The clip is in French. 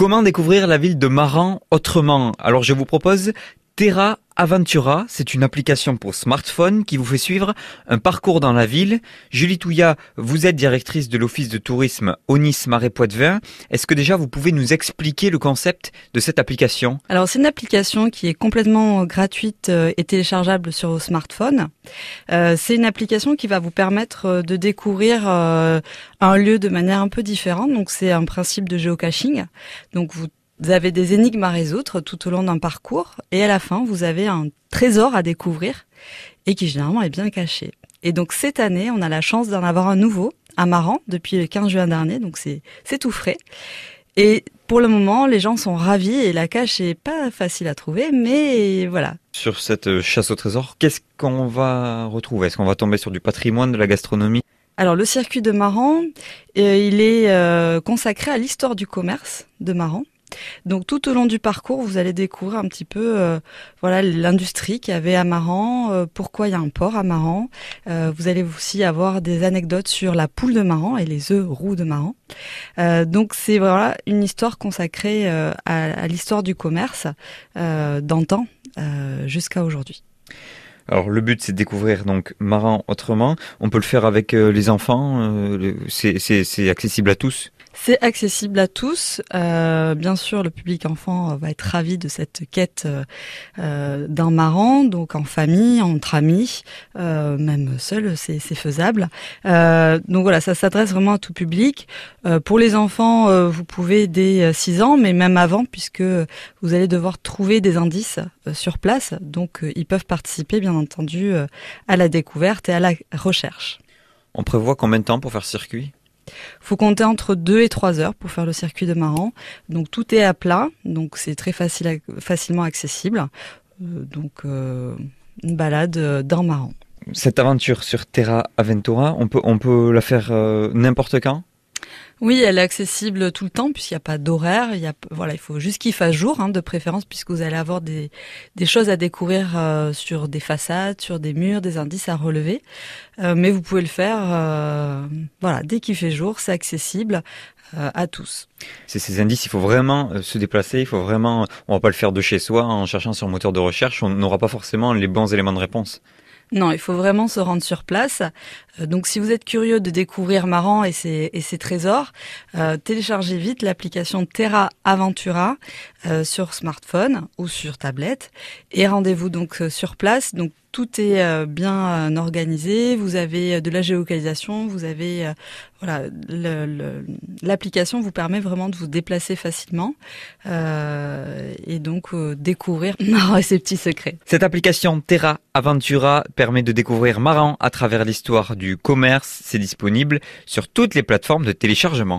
Comment découvrir la ville de Maran autrement? Alors je vous propose Terra Aventura, c'est une application pour smartphone qui vous fait suivre un parcours dans la ville. Julie Touya, vous êtes directrice de l'office de tourisme Onis Marais Poitevin. Est-ce que déjà vous pouvez nous expliquer le concept de cette application? Alors c'est une application qui est complètement gratuite euh, et téléchargeable sur vos smartphones. Euh, c'est une application qui va vous permettre euh, de découvrir un lieu de manière un peu différente. Donc c'est un principe de géocaching. Donc vous vous avez des énigmes à résoudre tout au long d'un parcours et à la fin, vous avez un trésor à découvrir et qui généralement est bien caché. Et donc cette année, on a la chance d'en avoir un nouveau à Maran depuis le 15 juin dernier, donc c'est tout frais. Et pour le moment, les gens sont ravis et la cache est pas facile à trouver, mais voilà. Sur cette chasse au trésor, qu'est-ce qu'on va retrouver? Est-ce qu'on va tomber sur du patrimoine, de la gastronomie? Alors le circuit de Maran, euh, il est euh, consacré à l'histoire du commerce de Maran. Donc tout au long du parcours, vous allez découvrir un petit peu euh, voilà l'industrie qu'il y avait à Maran, euh, pourquoi il y a un port à Maran. Euh, vous allez aussi avoir des anecdotes sur la poule de Maran et les œufs roux de Maran. donc c'est voilà une histoire consacrée à, l'histoire du commerce d'antan jusqu'à aujourd'hui. Alors le but c'est de découvrir donc Maran autrement. On peut le faire avec les enfants. c'est accessible à tous. C'est accessible à tous. Euh, bien sûr, le public enfant va être ravi de cette quête euh, d'un marrant, donc en famille, entre amis, euh, même seul, c'est faisable. Euh, donc voilà, ça s'adresse vraiment à tout public. Euh, pour les enfants, euh, vous pouvez dès 6 ans, mais même avant, puisque vous allez devoir trouver des indices sur place. Donc ils peuvent participer, bien entendu, à la découverte et à la recherche. On prévoit combien de temps pour faire circuit? Faut compter entre 2 et 3 heures pour faire le circuit de Maran. Donc tout est à plat, donc c'est très facile, facilement accessible. Euh, donc euh, une balade euh, dans Maran. Cette aventure sur Terra Aventura, on peut la faire n'importe quand? Oui, elle est accessible tout le temps puisqu'il n'y a pas d'horaire. Il y a, voilà, il faut juste qu'il fasse jour, hein, de préférence, puisque vous allez avoir des, choses à découvrir euh, sur des façades, sur des murs, des indices à relever. Euh, mais vous pouvez le faire, euh, voilà, dès qu'il fait jour, c'est accessible à tous. C'est ces indices, il faut vraiment se déplacer, il faut vraiment, on va pas le faire de chez soi en cherchant sur un moteur de recherche, on n'aura pas forcément les bons éléments de réponse. Non, il faut vraiment se rendre sur place. Euh, donc si vous êtes curieux de découvrir Maran et ses, et ses trésors, euh, téléchargez vite l'application Terra Aventura euh, sur smartphone ou sur tablette et rendez-vous donc sur place. Donc tout est bien organisé, vous avez de la géolocalisation, vous avez voilà l'application vous permet vraiment de vous déplacer facilement et donc découvrir Maran et ses petits secrets. Cette application Terra Aventura permet de découvrir Maran à travers l'histoire du commerce. C'est disponible sur toutes les plateformes de téléchargement.